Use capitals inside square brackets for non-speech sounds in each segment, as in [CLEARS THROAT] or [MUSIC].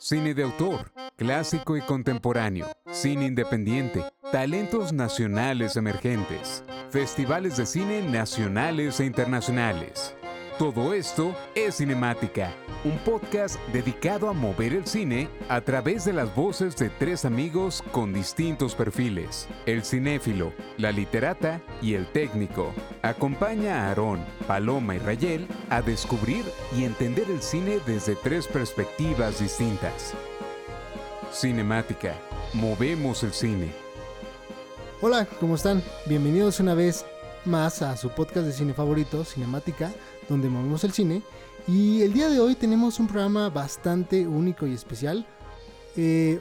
Cine de autor, clásico y contemporáneo, cine independiente, talentos nacionales emergentes, festivales de cine nacionales e internacionales. Todo esto es Cinemática, un podcast dedicado a mover el cine a través de las voces de tres amigos con distintos perfiles, el cinéfilo, la literata y el técnico. Acompaña a Aarón, Paloma y Rayel a descubrir y entender el cine desde tres perspectivas distintas. Cinemática, movemos el cine. Hola, ¿cómo están? Bienvenidos una vez más a su podcast de cine favorito, Cinemática donde movemos el cine. Y el día de hoy tenemos un programa bastante único y especial. Eh,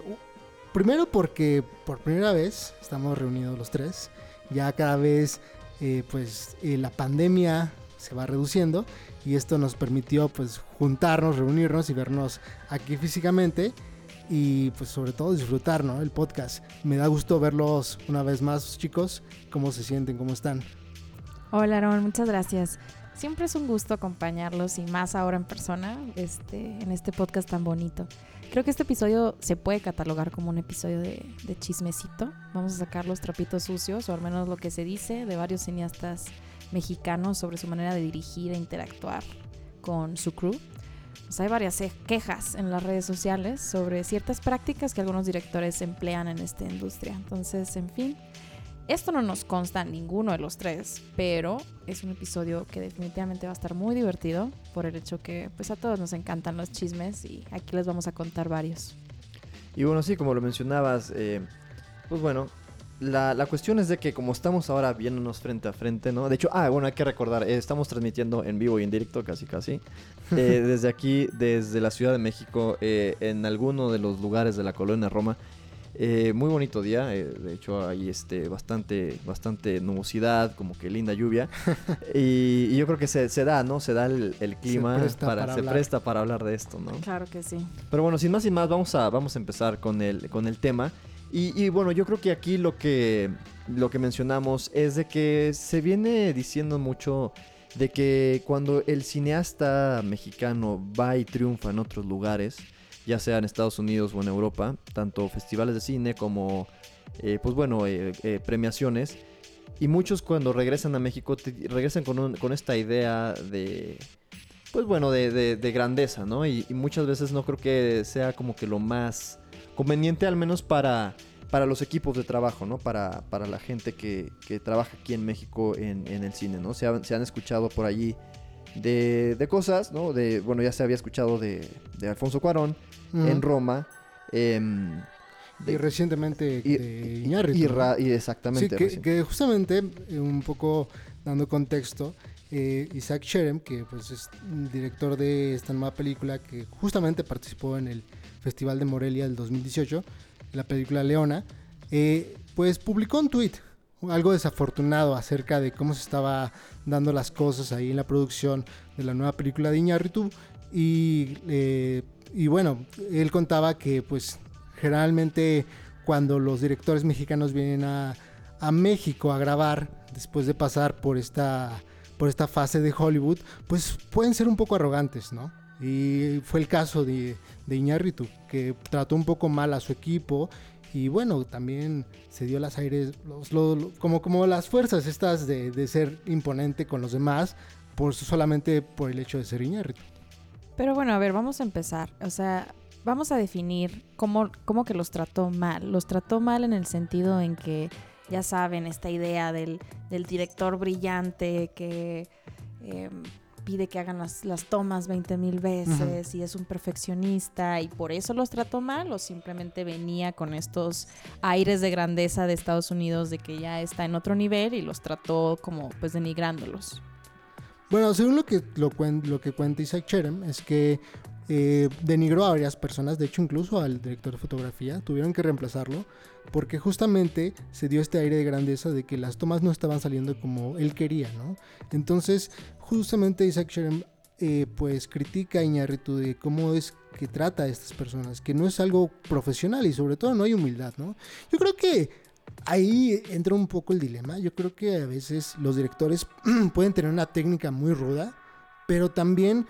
primero porque por primera vez estamos reunidos los tres. Ya cada vez eh, pues eh, la pandemia se va reduciendo y esto nos permitió pues juntarnos, reunirnos y vernos aquí físicamente y pues sobre todo disfrutar ¿no? el podcast. Me da gusto verlos una vez más chicos, cómo se sienten, cómo están. Hola Aaron, muchas gracias. Siempre es un gusto acompañarlos y más ahora en persona este, en este podcast tan bonito. Creo que este episodio se puede catalogar como un episodio de, chismecito. Vamos a sacar los trapitos sucios, o al menos lo que se dice de varios cineastas mexicanos sobre su manera de dirigir e interactuar con su crew. Hay varias quejas en las redes sociales sobre ciertas prácticas que algunos directores emplean en esta industria. Entonces, en fin, esto no nos consta ninguno de los tres, pero es un episodio que definitivamente va a estar muy divertido por el hecho que pues a todos nos encantan los chismes y aquí les vamos a contar varios. Y bueno, sí, como lo mencionabas, eh, pues bueno, la, la, cuestión es de que como estamos ahora viéndonos frente a frente, ¿no? De hecho, ah, bueno, hay que recordar, eh, estamos transmitiendo en vivo y en directo, casi casi, eh, [LAUGHS] desde aquí, desde la Ciudad de México, en alguno de los lugares de la colonia Roma. Eh, muy bonito día, eh, de hecho hay este, bastante, bastante nubosidad, como que linda lluvia. [LAUGHS] y, yo creo que se, da, ¿no? Se da el, clima, se presta para, se presta para hablar de esto, ¿no? Claro que sí. Pero bueno, sin más y más, vamos a, vamos a empezar con el, con el tema. Y, bueno, yo creo que aquí lo que, lo que mencionamos es de que se viene diciendo mucho de que cuando el cineasta mexicano va y triunfa en otros lugares, ya sea en Estados Unidos o en Europa, tanto festivales de cine como, eh, pues bueno, eh, eh, premiaciones. Y muchos cuando regresan a México regresan con, con, esta idea de, pues bueno, de, de, grandeza, ¿no? Y, muchas veces no creo que sea como que lo más conveniente, al menos para, para los equipos de trabajo, ¿no? Para, para la gente que, que trabaja aquí en México en, en el cine, ¿no? Se han escuchado por allí de, de, cosas, ¿no? De, bueno, ya se había escuchado de, de Alfonso Cuarón en Roma. Em, y recientemente y, de Iñárritu. Y, exactamente. que, justamente, eh, un poco dando contexto, eh, Isaac Sherem, que pues es director de esta nueva película que justamente participó en el Festival de Morelia del 2018, la película Leona, eh, pues publicó un tweet algo desafortunado acerca de cómo se estaba dando las cosas ahí en la producción de la nueva película de Iñárritu y, eh, y bueno, él contaba que pues generalmente cuando los directores mexicanos vienen a, a México a grabar después de pasar por esta por esta fase de Hollywood, pues pueden ser un poco arrogantes, ¿no? Y fue el caso de, de Iñárritu, que trató un poco mal a su equipo y bueno, también se dio las aires, como, como las fuerzas estas de, ser imponente con los demás, por solamente por el hecho de ser Iñárritu. Pero bueno, a ver, vamos a empezar. O sea, vamos a definir cómo, cómo que los trató mal. Los trató mal en el sentido en que, ya saben, esta idea del, del director brillante que... Em, pide que hagan las, tomas 20 mil veces y es un perfeccionista y por eso los trató mal o simplemente venía con estos aires de grandeza de Estados Unidos de que ya está en otro nivel y los trató como pues denigrándolos. Bueno, según lo que, lo, lo que cuenta Isaac Cherem, es que eh, denigró a varias personas, de hecho incluso al director de fotografía, tuvieron que reemplazarlo porque justamente se dio este aire de grandeza de que las tomas no estaban saliendo como él quería, ¿no? Entonces, justamente Isaac Sherem eh, pues critica a Iñárritu de cómo es que trata a estas personas, que no es algo profesional y sobre todo no hay humildad, ¿no? Yo creo que ahí entra un poco el dilema, yo creo que a veces los directores [CLEARS THROAT] pueden tener una técnica muy ruda, pero también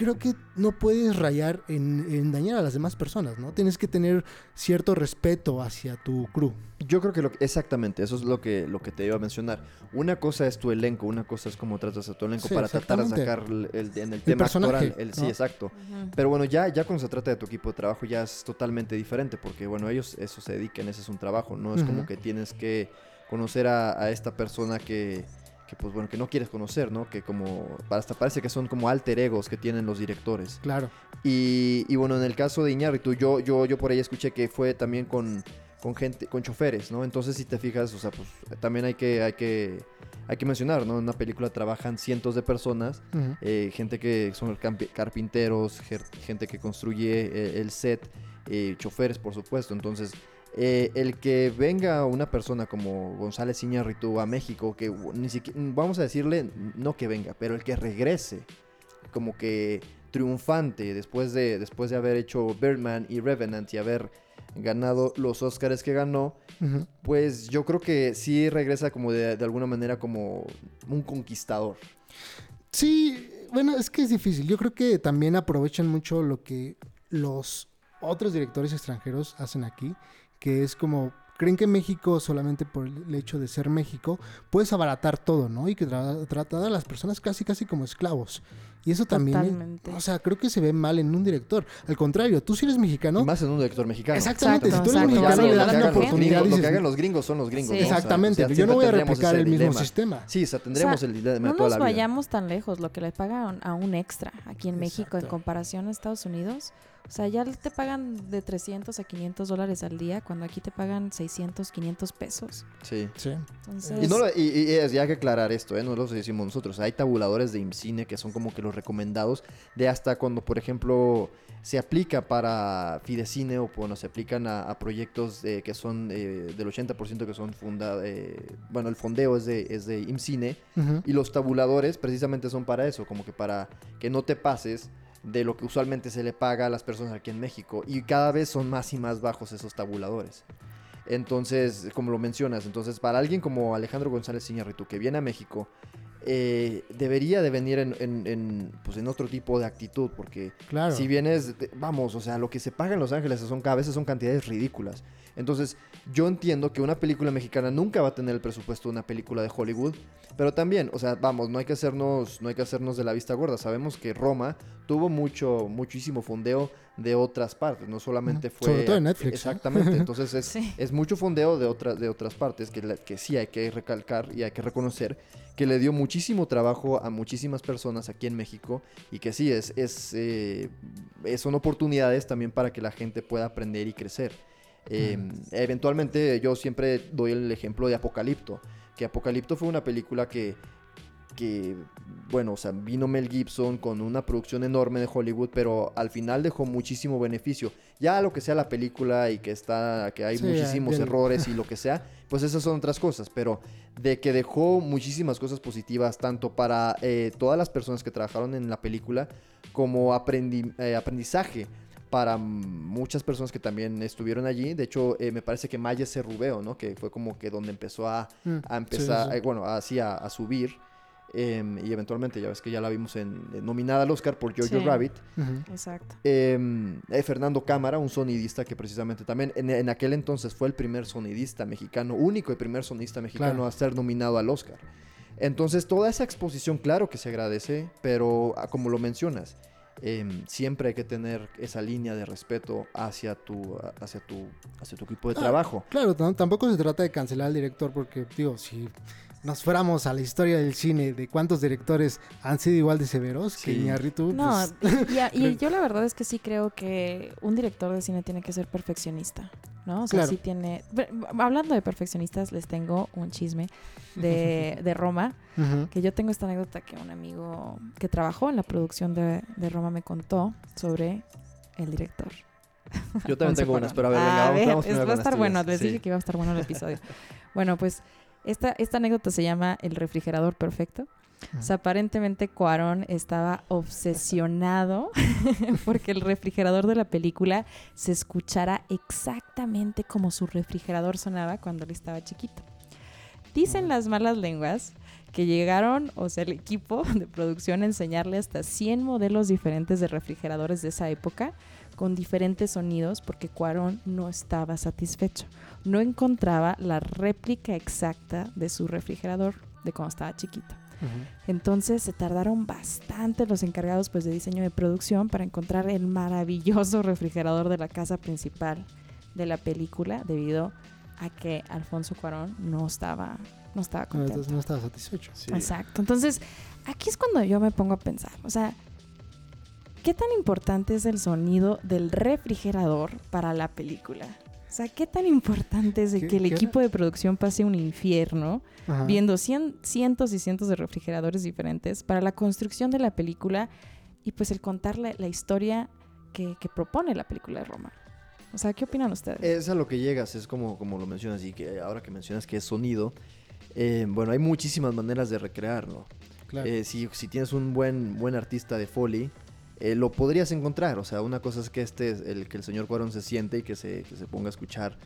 creo que no puedes rayar en, en dañar a las demás personas, ¿no? Tienes que tener cierto respeto hacia tu crew. Yo creo que lo, exactamente, eso es lo que, lo que te iba a mencionar. Una cosa es tu elenco, una cosa es cómo tratas a tu elenco Sí, para tratar de sacar el, en el tema personaje, actoral. El, sí, exacto. Pero bueno, ya, ya cuando se trata de tu equipo de trabajo ya es totalmente diferente porque bueno, ellos eso se dedican, ese es un trabajo, no es como que tienes que conocer a, a esta persona que, que, pues bueno, que no quieres conocer, ¿no? Que como, hasta parece que son como alter egos que tienen los directores. Claro. Y, y bueno, en el caso de Iñárritu, yo, yo, yo por ahí escuché que fue también con, con gente, con choferes, ¿no? Entonces si te fijas, o sea, pues también hay que, hay que, hay que mencionar, ¿no? En una película trabajan cientos de personas eh, gente que son carpinteros, gente que construye eh, el set, eh, choferes, por supuesto. Entonces, eh, el que venga una persona como González Iñárritu a México, que ni siquiera, vamos a decirle, no que venga, pero el que regrese, como que triunfante después de, después de haber hecho Birdman y Revenant y haber ganado los Oscars que ganó, pues yo creo que sí regresa como de, de alguna manera como un conquistador. Sí, bueno, es que es difícil. Yo creo que también aprovechan mucho lo que los otros directores extranjeros hacen aquí, que es como creen que México solamente por el hecho de ser México puedes abaratar todo, ¿no? Y que tra- tratar a las personas casi casi como esclavos. Y eso también, Totalmente. o sea, creo que se ve mal en un director. Al contrario, tú si eres mexicano, Y más en un director mexicano. exactamente, Exacto, si tú eres exacto. mexicano le das una oportunidad. Gringos, lo dices, que hagan los gringos son los gringos. Sí. ¿no? Exactamente, o sea, yo no voy a replicar el mismo sistema. Sí, o sea, tendremos O sea, el dilema No toda nos la vida. vayamos tan lejos, lo que le pagan a un extra aquí en México en comparación a Estados Unidos. O sea, ya te pagan de 300 a 500 dólares al día, cuando aquí te pagan 600, 500 pesos. Sí. Sí. Entonces, Y, no lo- y- y es- y hay que aclarar esto, ¿eh? no lo decimos nosotros. Hay tabuladores de IMCINE que son como que los recomendados de hasta cuando, por ejemplo, se aplica para Fidecine o bueno, se aplican a, a proyectos eh, que son eh, del 80% que son fundados. bueno, el fondeo es de, es de IMCINE Ujú. y los tabuladores precisamente son para eso, como que para que no te pases de lo que usualmente se le paga a las personas aquí en México. Y cada vez son más y más bajos esos tabuladores. Entonces, como lo mencionas, entonces para alguien como Alejandro González Iñárritu que viene a México, eh, debería de venir en, en- en, pues en otro tipo de actitud, porque Claro. si vienes, vamos, o sea, lo que se paga en Los Ángeles son, a veces son cantidades ridículas. Entonces, yo entiendo que una película mexicana nunca va a tener el presupuesto de una película de Hollywood, pero también, o sea, vamos, no hay que hacernos, no hay que hacernos de la vista gorda. Sabemos que Roma tuvo mucho, muchísimo fondeo de otras partes, no solamente fue Sobre todo en Netflix, ¿eh? Exactamente, [LAUGHS] entonces es, Sí. es mucho fondeo de otras de otras partes que, la- que sí hay que recalcar y hay que reconocer que le dio muchísimo trabajo a muchísimas personas aquí en México y que sí es, es, eh, son oportunidades también para que la gente pueda aprender y crecer. Eh, Eventualmente yo siempre doy el ejemplo de Apocalipto, que Apocalipto fue una película que, que, bueno, o sea, vino Mel Gibson con una producción enorme de Hollywood, pero al final dejó muchísimo beneficio. Ya lo que sea la película y que está, que hay Sí, muchísimos errores y [LAUGHS] lo que sea, pues esas son otras cosas, pero de que dejó muchísimas cosas positivas, tanto para eh, todas las personas que trabajaron en la película, como aprendi- eh, aprendizaje para muchas personas que también estuvieron allí. De hecho, eh, me parece que Maya Cerrubeo, ¿no? Que fue como que donde empezó a, Mm, a empezar, sí, sí. eh, bueno, así a, a subir. Em, y eventualmente, ya ves que ya la vimos en, en- nominada al Oscar por Jojo Sí. Rabbit. Exacto. Em, eh, Fernando Cámara, un sonidista que precisamente también en, en aquel entonces fue el primer sonidista mexicano, único y primer sonidista mexicano Claro. a ser nominado al Oscar. Entonces, toda esa exposición, claro que se agradece, pero ah, como lo mencionas, em, siempre hay que tener esa línea de respeto hacia tu, hacia tu, hacia tu equipo de Ah, trabajo. Claro, tam- tampoco se trata de cancelar al director porque, digo, si nos fuéramos a la historia del cine de cuántos directores han sido igual de severos que Sí. Iñárritu, No, pues, y, a- y creo- [LAUGHS] yo la verdad es que sí creo que un director de cine tiene que ser perfeccionista, ¿no? O sea, Claro. sí tiene... Hablando de perfeccionistas, les tengo un chisme de, [LAUGHS] de Roma, ujú. que yo tengo esta anécdota que un amigo que trabajó en la producción de, de Roma me contó sobre el director. Yo también [LAUGHS] tengo unas, pero a ver, venga, vamos, ve, vamos es- va a estar bueno, les Sí. dije que iba a estar bueno el episodio. bueno, pues esta, esta anécdota se llama El refrigerador perfecto. O sea, aparentemente Cuarón estaba obsesionado [LAUGHS] porque el refrigerador de la película se escuchara exactamente como su refrigerador sonaba cuando él estaba chiquito. Dicen las malas lenguas que llegaron, o sea, el equipo de producción a enseñarle hasta 100 modelos diferentes de refrigeradores de esa época con diferentes sonidos porque Cuarón no estaba satisfecho. No encontraba la réplica exacta de su refrigerador de cuando estaba chiquito. Entonces se tardaron bastante los encargados pues, de diseño de producción para encontrar el maravilloso [LAUGHS] refrigerador de la casa principal de la película debido a que Alfonso Cuarón no estaba, no estaba No, contento. entonces no estaba satisfecho. Sí. Exacto. Entonces, aquí es cuando yo me pongo a pensar, o sea, ¿qué tan importante es el sonido del refrigerador para la película? O sea, ¿qué tan importante es de ¿Qué- que el era? equipo de producción pase un infierno Ajá. viendo cien- cientos y cientos de refrigeradores diferentes para la construcción de la película y pues el contar la, la historia que, que propone la película de Roma? O sea, ¿qué opinan ustedes? Es a lo que llegas, es como, como lo mencionas y que ahora que mencionas que es sonido, eh, bueno, hay muchísimas maneras de recrearlo. Claro. Eh, si, si tienes un buen, buen artista de Foley, eh, lo podrías encontrar. O sea, una cosa es que este, el que el señor Cuarón se siente y que se, que se ponga a escuchar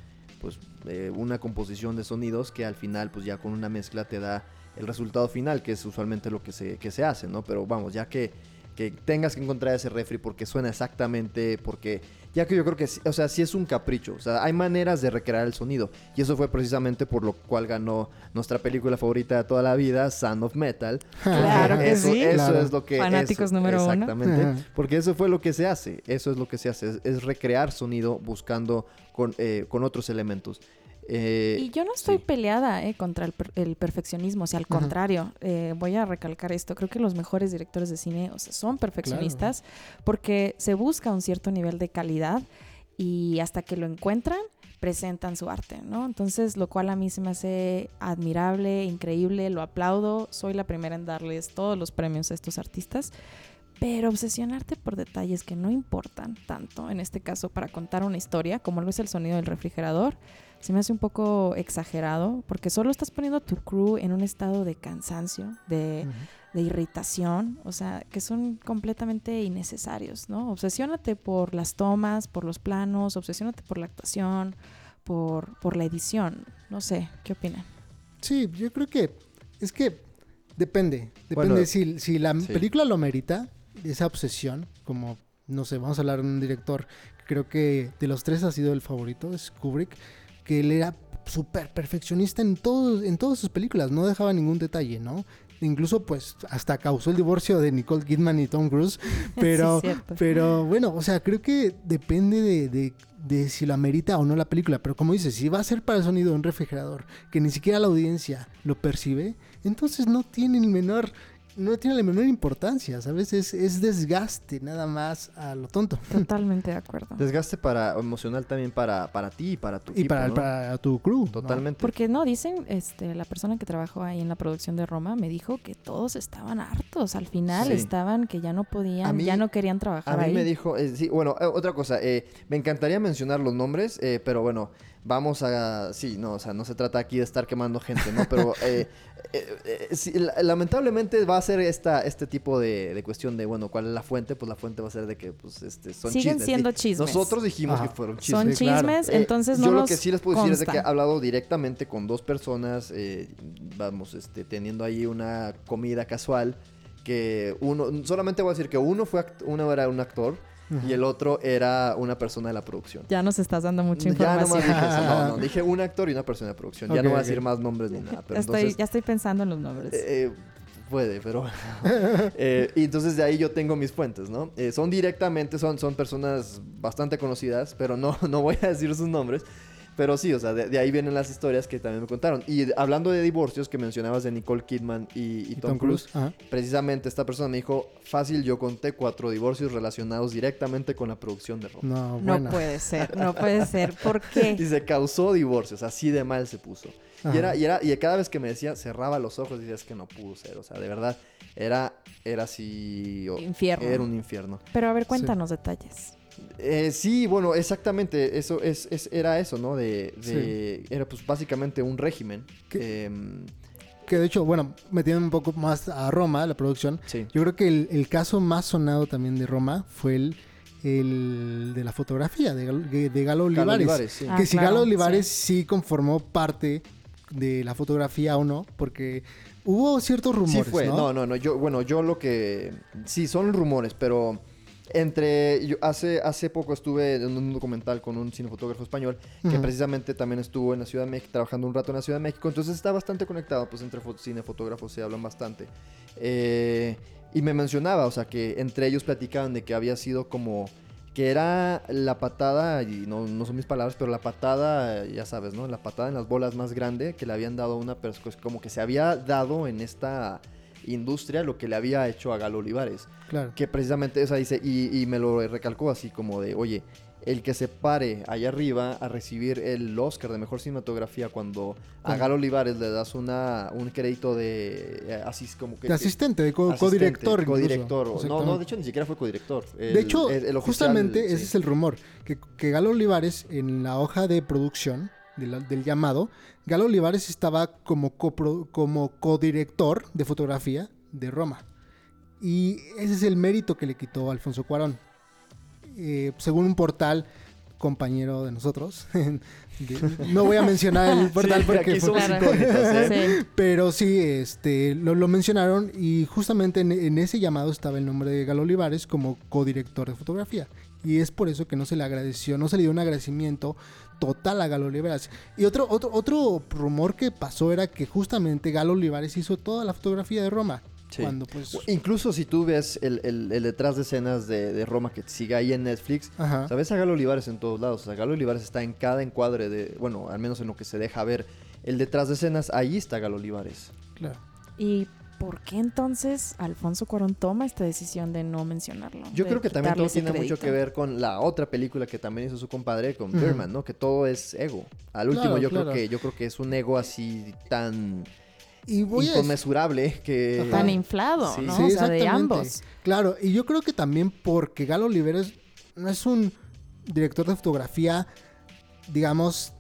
pues eh, una composición de sonidos que al final pues ya con una mezcla te da el resultado final, que es usualmente lo que se, que se hace, ¿no? Pero vamos, ya que, que tengas que encontrar ese refri porque suena exactamente, porque ya que yo creo que, o sea, sí es un capricho, o sea, hay maneras de recrear el sonido y eso fue precisamente por lo cual ganó nuestra película favorita de toda la vida, Sound of Metal, [LAUGHS] Claro que eso, sí. Eso Claro. es lo que... Fanáticos eso- número uno. Exactamente. Porque eso fue lo que se hace. Eso es lo que se hace. Es, es recrear sonido buscando con, eh, con otros elementos. Eh, Y yo no estoy sí. peleada eh, contra el, per- el perfeccionismo, o sea, al Ajá. contrario, eh, voy a recalcar esto, creo que los mejores directores de cine o sea, son perfeccionistas porque se busca un cierto nivel de calidad y hasta que lo encuentran, presentan su arte, ¿no? Entonces, lo cual a mí se me hace admirable, increíble, lo aplaudo, soy la primera en darles todos los premios a estos artistas. Pero obsesionarte por detalles que no importan tanto, en este caso para contar una historia, como lo es el sonido del refrigerador, se me hace un poco exagerado, porque solo estás poniendo a tu crew en un estado de cansancio, de, irritación, o sea, que son completamente innecesarios, ¿no? Obsesiónate por las tomas, por los planos, obsesiónate por la actuación, por, por la edición, no sé, ¿qué opinan? Sí, yo creo que es que depende. Depende Bueno, si, si la sí. película lo merita, esa obsesión, como, no sé, vamos a hablar de un director que creo que de los tres ha sido el favorito, es Kubrick, que él era súper perfeccionista en, todo, en todas sus películas, no dejaba ningún detalle, ¿no? Incluso pues hasta causó el divorcio de Nicole Kidman y Tom Cruise, [LAUGHS] pero, Sí, pero bueno, o sea, creo que depende de, de- de si lo amerita o no la película. Pero como dices, si va a ser para el sonido de un refrigerador, que ni siquiera la audiencia lo percibe, entonces no tiene el menor, no tiene la menor importancia, ¿sabes? Es, es desgaste nada más a lo tonto. Totalmente de [LAUGHS] acuerdo. Desgaste para, emocional también para, para ti y para tu Y equipo, para, ¿no? para tu crew. ¿no? Totalmente. Porque no, dicen, este, la persona que trabajó ahí en la producción de Roma me dijo que todos estaban hartos. Al final Sí. estaban que ya no podían, mí- ya no querían trabajar A mí ahí. me dijo, eh, sí, bueno, eh, otra cosa, eh, me encantaría mencionar los nombres, eh, pero bueno, vamos a, sí, no, o sea, no se trata aquí de estar quemando gente, ¿no? Pero [LAUGHS] eh, eh, eh, sí, lamentablemente va a ser esta, este tipo de, de cuestión de, bueno, ¿cuál es la fuente? Pues la fuente va a ser de que, pues, este, son Siguen chismes. siendo chismes. Nosotros dijimos Ajá. que fueron chismes. Son claro. chismes, Eh, entonces no yo lo que sí les puedo decir es de que he hablado directamente con dos personas, eh, vamos, este, teniendo ahí una comida casual, que uno, solamente voy a decir que uno fue, act- uno era un actor Y el otro era una persona de la producción. Ya nos estás dando mucha Ya nomás información. dije eso, no, no, [LAUGHS] dije un actor y una persona de producción. ya no voy a decir más nombres ni nada, pero estoy, entonces... ya estoy pensando en los nombres. eh, puede, pero... [LAUGHS] Eh, y entonces de ahí yo tengo mis fuentes, ¿no? Eh, son directamente, son, son personas bastante conocidas, pero no, [LAUGHS] no voy a decir sus nombres. Pero sí, o sea, de, de ahí vienen las historias que también me contaron. Y hablando de divorcios que mencionabas de Nicole Kidman y, y Y Tom, Cruise, precisamente esta persona me dijo, fácil, yo conté cuatro divorcios relacionados directamente con la producción de Roma. No, no puede ser, no [LAUGHS] puede ser. ¿Por Y qué? se causó divorcios, así de mal se puso. Y era, y era, y cada vez que me decía, cerraba los ojos y decía, es que no pudo ser. O sea, de verdad, era, era así. Infierno. Era un infierno. Pero a ver, cuéntanos detalles. Eh, sí, bueno, exactamente. Eso es, es- era eso, ¿no? De, de- Era pues básicamente un régimen. ¿Qué? Em, Que de hecho, bueno, metiendo un poco más a Roma, la producción, sí. Yo creo que el, el caso más sonado también de Roma fue el, el de la fotografía de, de, de Galo Olivares. Olivares, sí. Ah, que si claro, Galo Olivares sí. conformó parte de la fotografía o no, porque hubo ciertos rumores, sí fue, ¿no? no, no, no, yo, bueno, yo lo que, sí, son rumores, pero entre, yo hace, hace poco estuve en un documental con un cinefotógrafo español que precisamente también estuvo en la Ciudad de México, trabajando un rato en la Ciudad de México, entonces está bastante conectado, pues entre fo- cinefotógrafos se hablan bastante. Eh, y me mencionaba, o sea, que entre ellos platicaban de que había sido como que era la patada, y no, no son mis palabras, pero la patada, ya sabes, ¿no? La patada en las bolas más grande que le habían dado a una persona, como que se había dado en esta industria lo que le había hecho a Galo Olivares. Claro. Que precisamente, esa dice, y, y me lo recalcó así como de, oye, el que se pare allá arriba a recibir el Oscar de Mejor Cinematografía cuando a Galo Olivares le das una, un crédito de, eh, así como que... De asistente, de co- codirector. incluso. Codirector. No, no, de hecho ni siquiera fue codirector. De hecho, justamente ese es el rumor, que, que Galo Olivares en la hoja de producción del llamado, Galo Olivares estaba como, copro- como codirector de fotografía de Roma. Y ese es el mérito que le quitó Alfonso Cuarón. Eh, según un portal compañero de nosotros, [LAUGHS] no voy a mencionar el [LAUGHS] portal Sí, porque fue- ¿eh? Sí. pero sí, este, lo, lo mencionaron y justamente en, en ese llamado estaba el nombre de Galo Olivares como codirector de fotografía. Y es por eso que no se le agradeció, no se le dio un agradecimiento total a Galo Olivares. Y otro, otro, otro rumor que pasó era que justamente Galo Olivares hizo toda la fotografía de Roma. Sí. Cuando pues... Incluso si tú ves el, el- el detrás de escenas de, de Roma que sigue ahí en Netflix, Ajá. sabes a Galo Olivares en todos lados. O sea, Galo Olivares está en cada encuadre de, bueno, al menos en lo que se deja ver. El detrás de escenas, ahí está Galo Olivares. Claro. ¿Y por qué entonces Alfonso Cuarón toma esta decisión de no mencionarlo? Yo creo que también todo tiene mucho que ver con la otra película que también hizo su compadre con. Birdman, ¿no? Que todo es ego. Al último Claro, yo claro. creo que yo creo que es un ego así tan Y voy a... inconmensurable que Ajá. Tan inflado, Sí. ¿no? Sí, o sea, de ambos. Claro, y yo creo que también porque Galo Oliveras no es un director de fotografía, digamos,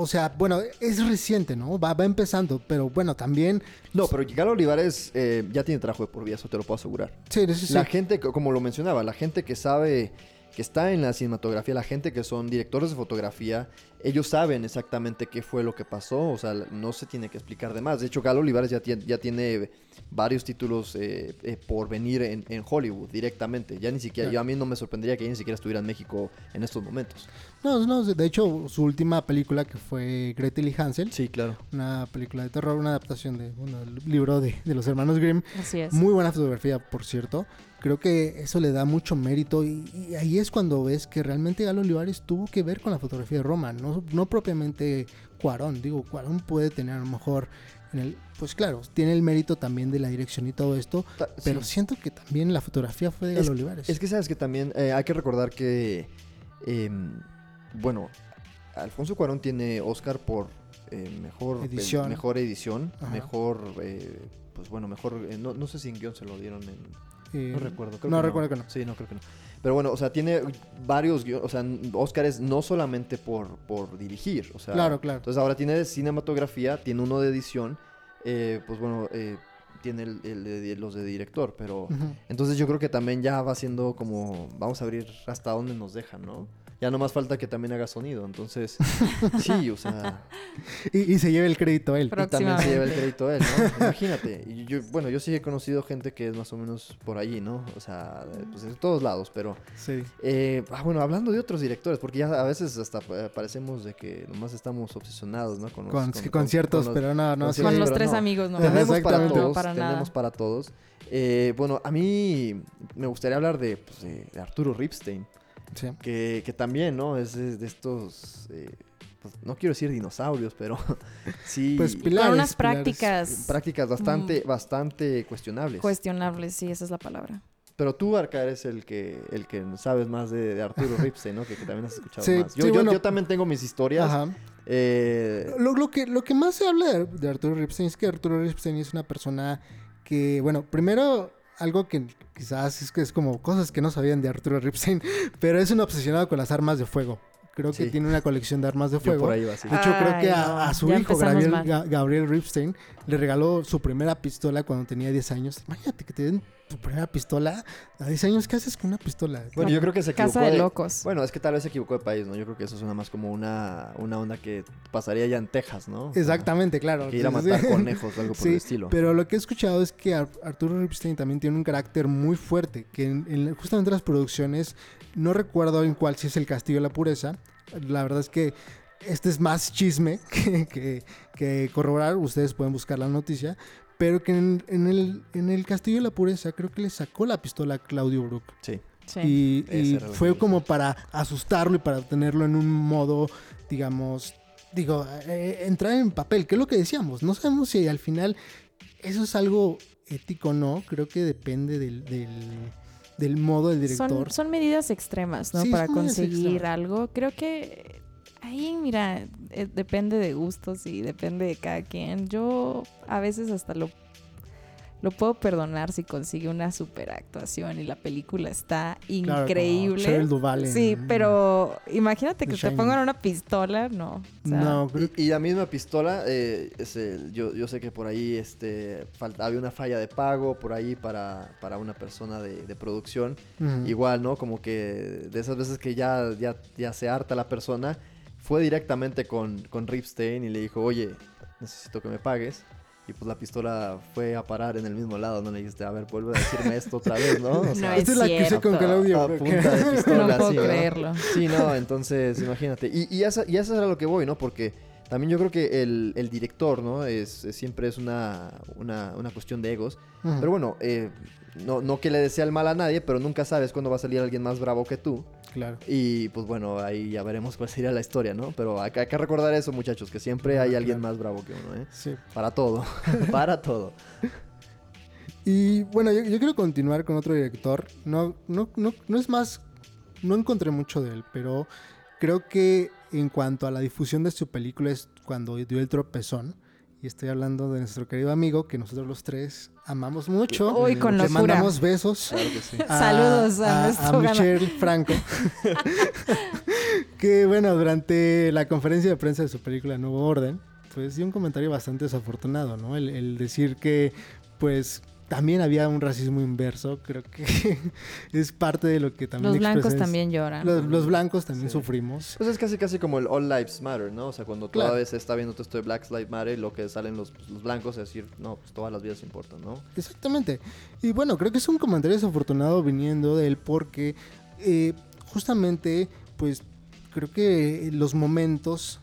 o sea, bueno, es reciente, ¿no? Va, va empezando, pero bueno, también... No, pero Galo Olivares eh, ya tiene trabajo de por vida, eso te lo puedo asegurar. Sí, sí, sí. La gente, como lo mencionaba, la gente que sabe, que está en la cinematografía, la gente que son directores de fotografía, ellos saben exactamente qué fue lo que pasó, o sea, no se tiene que explicar de más. De hecho, Galo Olivares ya tiene, ya tiene varios títulos eh, eh, por venir en, en Hollywood directamente. Ya ni siquiera, Claro. yo a mí no me sorprendería que ya ni siquiera estuviera en México en estos momentos. No, no, de hecho, su última película que fue Gretel y Hansel, Sí, claro. una película de terror, una adaptación de un libro de, de los hermanos Grimm, Así es. Muy buena fotografía, por cierto. Creo que eso le da mucho mérito y, y ahí es cuando ves que realmente Galo Olivares tuvo que ver con la fotografía de Roma, no, no propiamente Cuarón. Digo, Cuarón puede tener a lo mejor en el, pues claro, tiene el mérito también de la dirección y todo esto, Ta- pero sí. siento que también la fotografía fue de Galo Olivares. Es que sabes que también eh, hay que recordar que, em, bueno, Alfonso Cuarón tiene Oscar por eh, mejor pel- Edición. mejor edición, Ajá. mejor, eh, pues bueno, mejor, eh, no, no sé si en guion se lo dieron en, Eh, no recuerdo, creo no que recuerdo que no. Sí, no creo que no. Pero bueno, o sea, tiene varios guiones, o sea, Oscars no solamente por, por dirigir, o sea, Claro, claro. entonces ahora tiene de cinematografía, tiene uno de edición, eh, pues bueno, eh, tiene el- el los de director, pero... Entonces yo creo que también ya va siendo como, vamos a abrir hasta dónde nos dejan, ¿no? Ya no más falta que también haga sonido, entonces [LAUGHS] sí, o sea, Y, y se lleva el crédito él. Pero- y también se lleva el crédito él, ¿no? [LAUGHS] Imagínate, y yo, bueno, yo sí he conocido gente que es más o menos por allí, ¿no? O sea, pues en todos lados, pero, Sí. eh, ah, bueno, hablando de otros directores, porque ya a veces hasta parecemos de que nomás estamos obsesionados, ¿no? Con, los- Con, con- con con- conciertos, con los- pero no, no. con sí. Con Sí, los tres no. amigos, ¿no? Tenemos para Exactamente. todos, para nada. tenemos para todos. Eh, bueno, a mí me gustaría hablar de, pues, de- de Arturo Ripstein, Sí. que, que también, ¿no? Es, de estos, eh, pues, no quiero decir dinosaurios, pero [LAUGHS] sí, Pues Con pilares. unas pilares. prácticas prácticas bastante, bastante cuestionables. cuestionables, sí, esa es la palabra. pero tú, Arca, eres el que, el que sabes más de, de Arturo [LAUGHS] Ripstein, ¿no? Que, que también has escuchado Sí, más. Yo, sí, yo- bueno. yo también tengo mis historias. Ajá. eh, Lo, lo que, lo que más se habla de, de Arturo Ripstein es que Arturo Ripstein es una persona que, bueno, primero algo que quizás es que es como cosas que no sabían de Arturo Ripstein, [LAUGHS] pero es un obsesionado con las armas de fuego. Creo que Sí. tiene una colección de armas de Yo fuego. por ahí va así. De hecho, creo que a, su hijo, Gabriel, mal. Ga- Gabriel Ripstein, le regaló su primera pistola cuando tenía 10 años. Imagínate que te den tu primera pistola a 10 años. ¿Qué haces con una pistola? Bueno, yo creo que se equivocó. Casa de locos. Bueno, es que tal vez se equivocó de país, ¿no? Yo creo que eso suena más como una, una onda que pasaría ya en Texas, ¿no? Exactamente, claro. Que ir a Sí, sí, matar sí. conejos o algo por Sí, el estilo. Pero lo que he escuchado es que Ar- Arturo Ripstein también tiene un carácter muy fuerte, que en, en justamente las producciones, no recuerdo en cuál si es el Castillo de la Pureza, la verdad es que este es más chisme [LAUGHS] que, que- que corroborar, ustedes pueden buscar la noticia, pero que en, en el, en el Castillo de la Pureza creo que le sacó la pistola a Claudio Brook. Sí. Sí. Y, fue como para asustarlo y para tenerlo en un modo, digamos, digo, eh, entrar en papel, que es lo que decíamos. No sabemos si al final eso es algo ético o no. Creo que depende del, del, del modo del director. Son, son medidas extremas, ¿no? Sí, Para conseguir algo. Creo que ahí, mira, eh, depende de gustos y depende de cada quien. Yo a veces hasta lo, lo puedo perdonar si consigue una super actuación y la película está Claro, increíble. Cheryl Duvall en- sí, pero imagínate The que te pongan una pistola, no. O sea, no, creo Y, y la misma pistola, eh, es el- yo, yo sé que por ahí este, falta, había una falla de pago por ahí para, para una persona de, de producción. Igual, ¿no? Como que de esas veces que ya, ya, ya se harta la persona, fue directamente con, con Ripstein y le dijo, oye, necesito que me pagues. Y pues la pistola fue a parar en el mismo lado, ¿no? Le dijiste, a ver, vuelve a decirme esto otra vez, ¿no? O [LAUGHS] No sea, es Esta es la que hice con. Claudio. a punta de [LAUGHS] pistola, No puedo sí, creerlo. Sí, no, entonces imagínate. Y, y, esa, y eso era lo que voy, ¿no? Porque también yo creo que el, el director, ¿no? Es, es- siempre es una, una, una cuestión de egos. Pero bueno, eh, no, no que le desea el mal a nadie, pero nunca sabes cuándo va a salir alguien más bravo que tú. Claro. Y pues bueno, ahí ya veremos cuál sería la historia, ¿no? Pero hay, que- hay que recordar eso, muchachos, que siempre hay alguien más bravo que uno, ¿eh? Sí. Para todo, [LAUGHS] para todo. Y bueno, yo, yo quiero continuar con otro director. No, no, no, no es más, no encontré mucho de él, pero creo que en cuanto a la difusión de su película es cuando dio el tropezón. Y estoy hablando de nuestro querido amigo que nosotros los tres amamos mucho. Uy, con Le locura. mandamos besos. Claro que sí. Saludos a nuestro gana- Michelle Franco. [LAUGHS] que bueno, durante la conferencia de prensa de su película Nuevo Orden, pues dio un comentario bastante desafortunado, ¿no? El, el decir que, pues, también había un racismo inverso, creo que [LAUGHS] es parte de lo que también Los blancos también lloran. Los, los blancos también Sí. sufrimos. Pues es casi casi como el All Lives Matter, ¿no? O sea, cuando Claro. toda vez se está viendo todo esto de Black Lives Matter, lo que salen los, los blancos es decir, no, pues todas las vidas importan, ¿no? Exactamente. Y bueno, creo que es un comentario desafortunado viniendo de él porque eh, justamente, pues creo que los momentos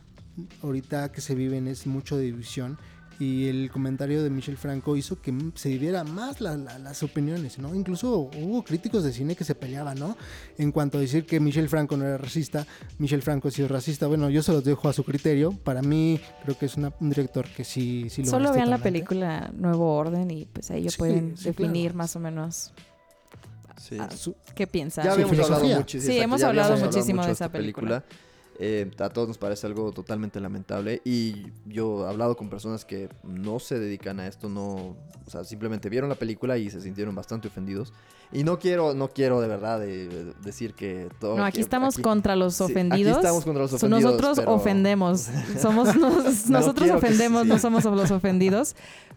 ahorita que se viven es mucho de división. Y el comentario de Michel Franco hizo que se diviera más la- la- las opiniones, ¿no? Incluso hubo críticos de cine que se peleaban, ¿no? En cuanto a decir que Michel Franco no era racista, Michel Franco sí es racista. Bueno, yo se los dejo a su criterio. Para mí, creo que es una- un director que sí, sí lo Solo vean la película Nuevo Orden y pues ahí Sí, pueden sí, definir claro. más o menos Sí. Ah, qué piensan. Ya habíamos hablado mucho, Sí, hemos hablado muchísimo de esa película. Eh, a todos nos parece algo totalmente lamentable y yo he hablado con personas que no se dedican a esto, no, o sea, simplemente vieron la película y se sintieron bastante ofendidos. Y no quiero, no quiero de verdad de- decir que todo. No, aquí que- estamos aquí- contra los sí, aquí ofendidos. estamos contra los ofendidos, Nosotros pero- ofendemos. [LAUGHS] Somos nos- No nosotros ofendemos, sí. no somos los ofendidos.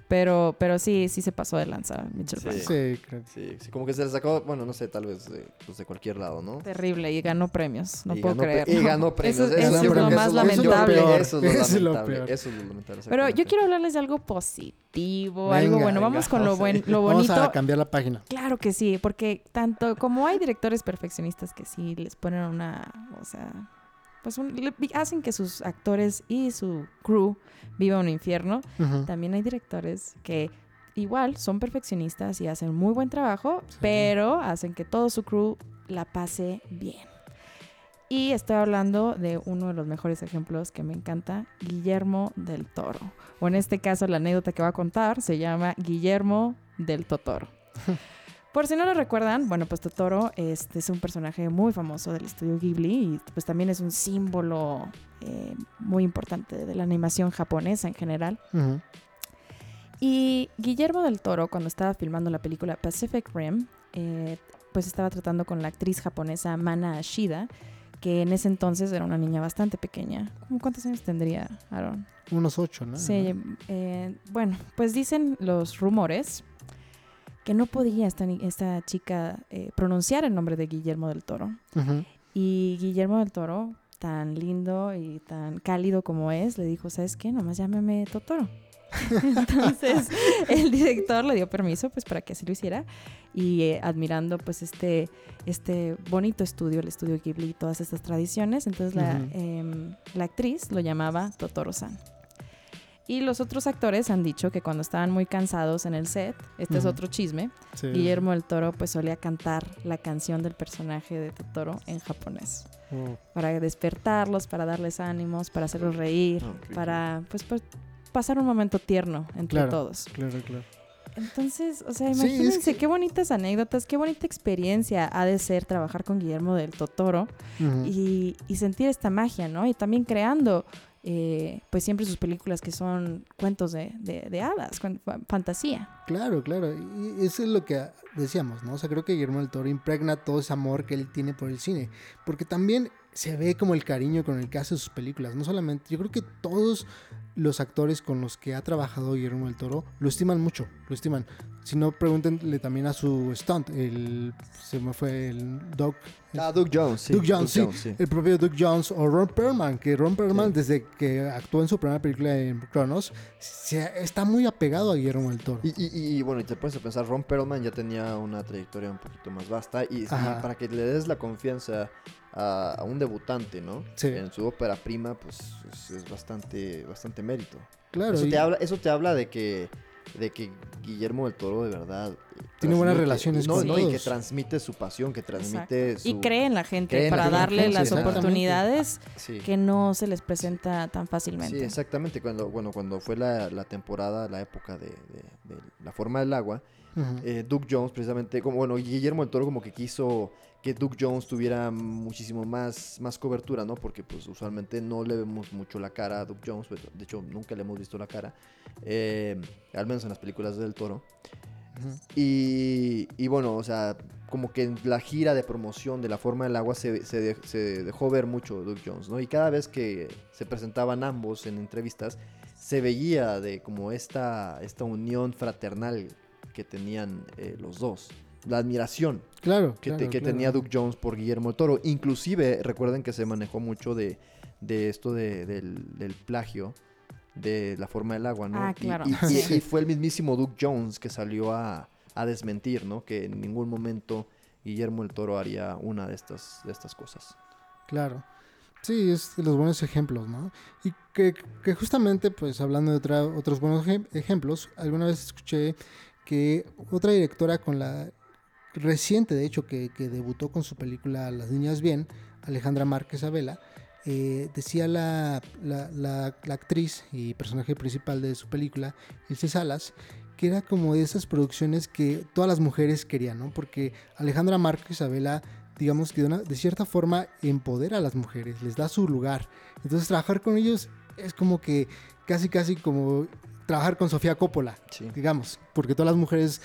Pero, pero sí, sí se pasó de lanza, Mitchell Sí. Sí, creo que Sí, sí, como que se le sacó, bueno, no sé, tal vez de, pues de cualquier lado, ¿no? Terrible, y ganó premios. No Y puedo creerlo. Y ganó premios. Eso, Eso eso es lo más lamentable. Eso es lo Eso es lo lamentable. peor. Eso es lo lamentable. Pero yo quiero hablarles de algo positivo, Venga, algo bueno. venga, Vamos con lo, vamos buen, lo Vamos bonito. a cambiar la página. Claro que sí, porque tanto como hay directores perfeccionistas que sí les ponen una, o sea, pues un- le- hacen que sus actores y su crew vivan un infierno, también hay directores que igual son perfeccionistas y hacen muy buen trabajo, Sí. pero hacen que todo su crew la pase bien. Y estoy hablando de uno de los mejores ejemplos que me encanta, Guillermo del Toro. O en este caso, la anécdota que va a contar se llama Guillermo del Totoro. [LAUGHS] Por si no lo recuerdan, bueno, pues Totoro este, es un personaje muy famoso del estudio Ghibli y pues también es un símbolo eh, muy importante de la animación japonesa en general. Y Guillermo del Toro, cuando estaba filmando la película Pacific Rim, eh, pues estaba tratando con la actriz japonesa Mana Ashida, que en ese entonces era una niña bastante pequeña. ¿Cómo ¿Cuántos años tendría Aaron? Unos ocho, ¿no? Sí, eh, bueno, pues dicen los rumores que no podía esta, esta chica eh, pronunciar el nombre de Guillermo del Toro. Y Guillermo del Toro, tan lindo y tan cálido como es, le dijo, ¿sabes qué? Nomás llámame Totoro. [LAUGHS] Entonces el director le dio permiso pues para que así lo hiciera y eh, admirando pues este, este bonito estudio, el estudio Ghibli y todas estas tradiciones, entonces la, em, la actriz lo llamaba Totoro-san. Y los otros actores han dicho que cuando estaban muy cansados en el set, este es otro chisme, Sí. Guillermo del Toro pues solía cantar la canción del personaje de Totoro en japonés Oh, para despertarlos, para darles ánimos, para hacerlos reír, para pues, pues, pasar un momento tierno entre Claro. todos. claro, claro. Entonces, o sea, Sí, es imagínense que- qué bonitas anécdotas, qué bonita experiencia ha de ser trabajar con Guillermo del Totoro y sentir esta magia, ¿no? Y también creando, eh, pues siempre sus películas que son cuentos de, de, de hadas, fantasía. Claro, claro. Y eso es lo que decíamos, ¿no? O sea, creo que Guillermo del Toro impregna todo ese amor que él tiene por el cine. Porque también se ve como el cariño con el que hace sus películas. No solamente, yo creo que todos los actores con los que ha trabajado Guillermo del Toro lo estiman mucho, lo estiman. Si no, pregúntenle también a su stunt, el, se me fue el Doc, Ah, Doug Jones, sí. Doug Jones, sí. el propio Doug Jones o Ron Perlman, que Ron Perlman Sí. desde que actuó en su primera película en Cronos, se, está muy apegado a Guillermo del Toro. Y, y- y, bueno, y te puedes pensar, Ron Perlman ya tenía una trayectoria un poquito más vasta y, y para que le des la confianza a, a un debutante, ¿no? Sí. En su ópera prima, pues es, es bastante, bastante mérito. Claro, eso, y- te habla, eso te habla de que, de que Guillermo del Toro de verdad... Tiene buenas relaciones no, con no, y que transmite su pasión, que transmite Exacto. su... Y cree en la gente en para darle las oportunidades Sí. que no se les presenta tan fácilmente. Sí, exactamente. Cuando, bueno, cuando fue la, la temporada, la época de, de- de La Forma del Agua, eh, Doug Jones precisamente, como bueno, Guillermo del Toro como que quiso que Doug Jones tuviera muchísimo más, más cobertura, ¿no? Porque pues usualmente no le vemos mucho la cara a Doug Jones, pues, de hecho nunca le hemos visto la cara, eh, al menos en las películas del Toro. Y, y bueno, o sea, como que en la gira de promoción de La Forma del Agua se, se de- se dejó ver mucho Doug Jones, ¿no? Y cada vez que se presentaban ambos en entrevistas, se veía de como esta, esta unión fraternal que tenían eh, los dos. La admiración Claro, que, te- claro, que claro. tenía Doug Jones por Guillermo del Toro. Inclusive, recuerden que se manejó mucho de, de esto de- del, del plagio de la forma del agua, ¿no? Ah, Y- claro, Y, y- sí. y fue el mismísimo Doug Jones que salió a, a desmentir, ¿no? Que en ningún momento Guillermo del Toro haría una de estas, de estas cosas. Claro. Sí, es de los buenos ejemplos, ¿no? Y que, que justamente, pues hablando de otra- otros buenos ejem- ejemplos, alguna vez escuché que otra directora con la reciente, de hecho, que, que debutó con su película Las Niñas Bien, Alejandra Márquez Abela, eh, decía la, la- la- la actriz y personaje principal de su película, Ilse Salas, que era como de esas producciones que todas las mujeres querían, ¿no? Porque Alejandra Márquez Abela digamos que de, una- de cierta forma empodera a las mujeres, les da su lugar. Entonces trabajar con ellos es como que casi casi como trabajar con Sofía Coppola, Sí. digamos, porque todas las mujeres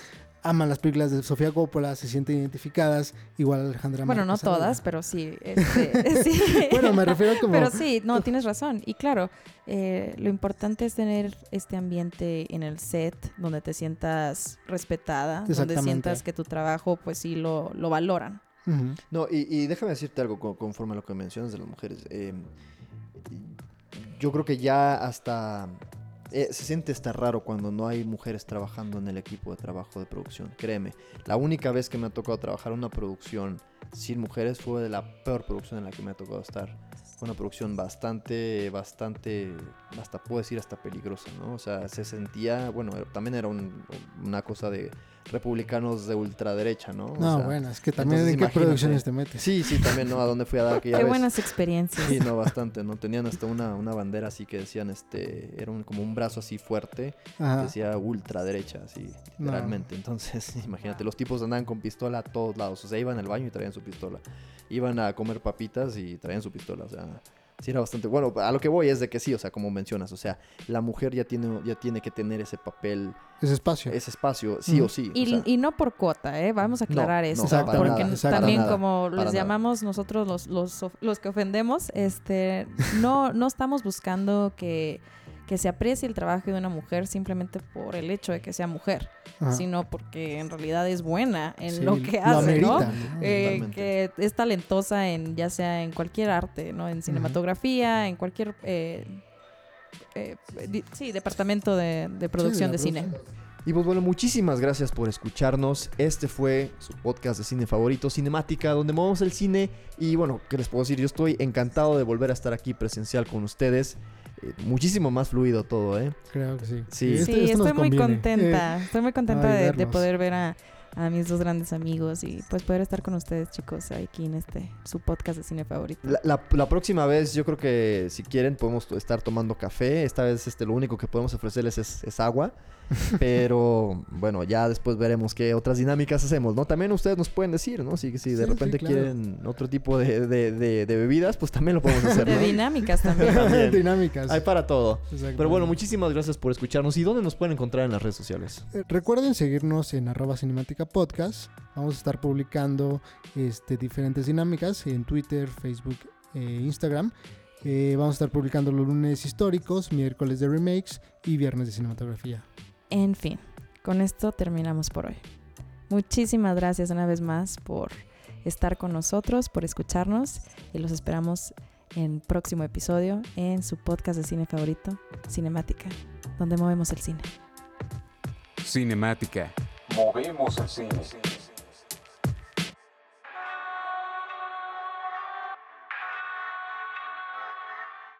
aman las películas de Sofía Coppola, se sienten identificadas, igual Alejandra Bueno, no todas, pero sí. este, [LAUGHS] sí. [LAUGHS] Bueno, me refiero como Pero sí, no, [LAUGHS] tienes razón. Y claro, eh, lo importante es tener este ambiente en el set donde te sientas respetada, donde sientas que tu trabajo, pues sí, lo, lo valoran. No, y, y déjame decirte algo co- conforme a lo que mencionas de las mujeres. Eh, yo creo que ya hasta eh, se siente hasta raro cuando no hay mujeres trabajando en el equipo de trabajo de producción. Créeme, la única vez que me ha tocado trabajar una producción sin mujeres fue de la peor producción en la que me ha tocado estar. Fue una producción bastante, bastante, hasta puedo decir hasta peligrosa, ¿no? O sea, se sentía, bueno, también era un- una cosa de republicanos de ultraderecha, ¿no? O No, sea, bueno, es que también entonces en qué imagínate. producciones te metes. Sí, sí, también, ¿no? ¿A dónde fui a dar aquella Qué vez? buenas experiencias. Sí, no, bastante, ¿no? Tenían hasta una, una bandera así que decían, este, era un- como un brazo así fuerte, Ajá. decía ultraderecha, así, No. literalmente. Entonces, [LAUGHS] imagínate, los tipos andaban con pistola a todos lados, o sea, iban al baño y traían su pistola. Iban a comer papitas y traían su pistola, o sea, Sí, era bastante bueno. A lo que voy es de que sí, o sea, como mencionas, o sea, la mujer ya tiene, ya tiene que tener ese papel, Ese espacio. ese espacio, sí o sí. o Y, sea, y no por cuota, ¿eh? Vamos a aclarar no, eso. para porque nada, exacto. también nada, como para les nada. llamamos nosotros los, los, los que ofendemos, este, no, no estamos buscando que, que se aprecie el trabajo de una mujer simplemente por el hecho de que sea mujer, Ajá. sino porque en realidad es buena en Sí, lo que lo hace, ¿no? Eh, que es talentosa en ya sea en cualquier arte, ¿no? En cinematografía, en cualquier eh, eh, di- sí, departamento de, de producción de cine. producción. Y pues bueno, muchísimas gracias por escucharnos. Este fue su podcast de cine favorito, Cinemática, donde movemos el cine. Y bueno, ¿qué les puedo decir? Yo estoy encantado de volver a estar aquí presencial con ustedes. Eh, muchísimo más fluido todo, ¿eh? Creo que sí. Sí. Sí, esto nos estoy muy contenta. Eh, estoy muy contenta de, poder ver a, a mis dos grandes amigos y pues poder estar con ustedes, chicos, aquí en este su podcast de cine favorito. La, la- la próxima vez, yo creo que si quieren, podemos estar tomando café. Esta vez, este, lo único que podemos ofrecerles es, es agua. [LAUGHS] Pero bueno, ya después veremos qué otras dinámicas hacemos, ¿no? También ustedes nos pueden decir, ¿no? Si, si de Sí, sí, repente claro. quieren otro tipo de, de- de- de bebidas, pues también lo podemos [LAUGHS] hacer, de ¿no? dinámicas también. [LAUGHS] También. Dinámicas. Hay para todo. Exacto. Pero bueno, muchísimas gracias por escucharnos. ¿Y dónde nos pueden encontrar en las redes sociales? Eh, Recuerden seguirnos en arroba cinemática podcast. Vamos a estar publicando este, diferentes dinámicas en Twitter, Facebook e Instagram. Eh, vamos a estar publicando los lunes históricos, miércoles de remakes y viernes de cinematografía. En fin, con esto terminamos por hoy. Muchísimas gracias una vez más por estar con nosotros, por escucharnos y los esperamos en próximo episodio en su podcast de cine favorito, Cinemática, donde movemos el cine. Cinemática. Movemos el cine.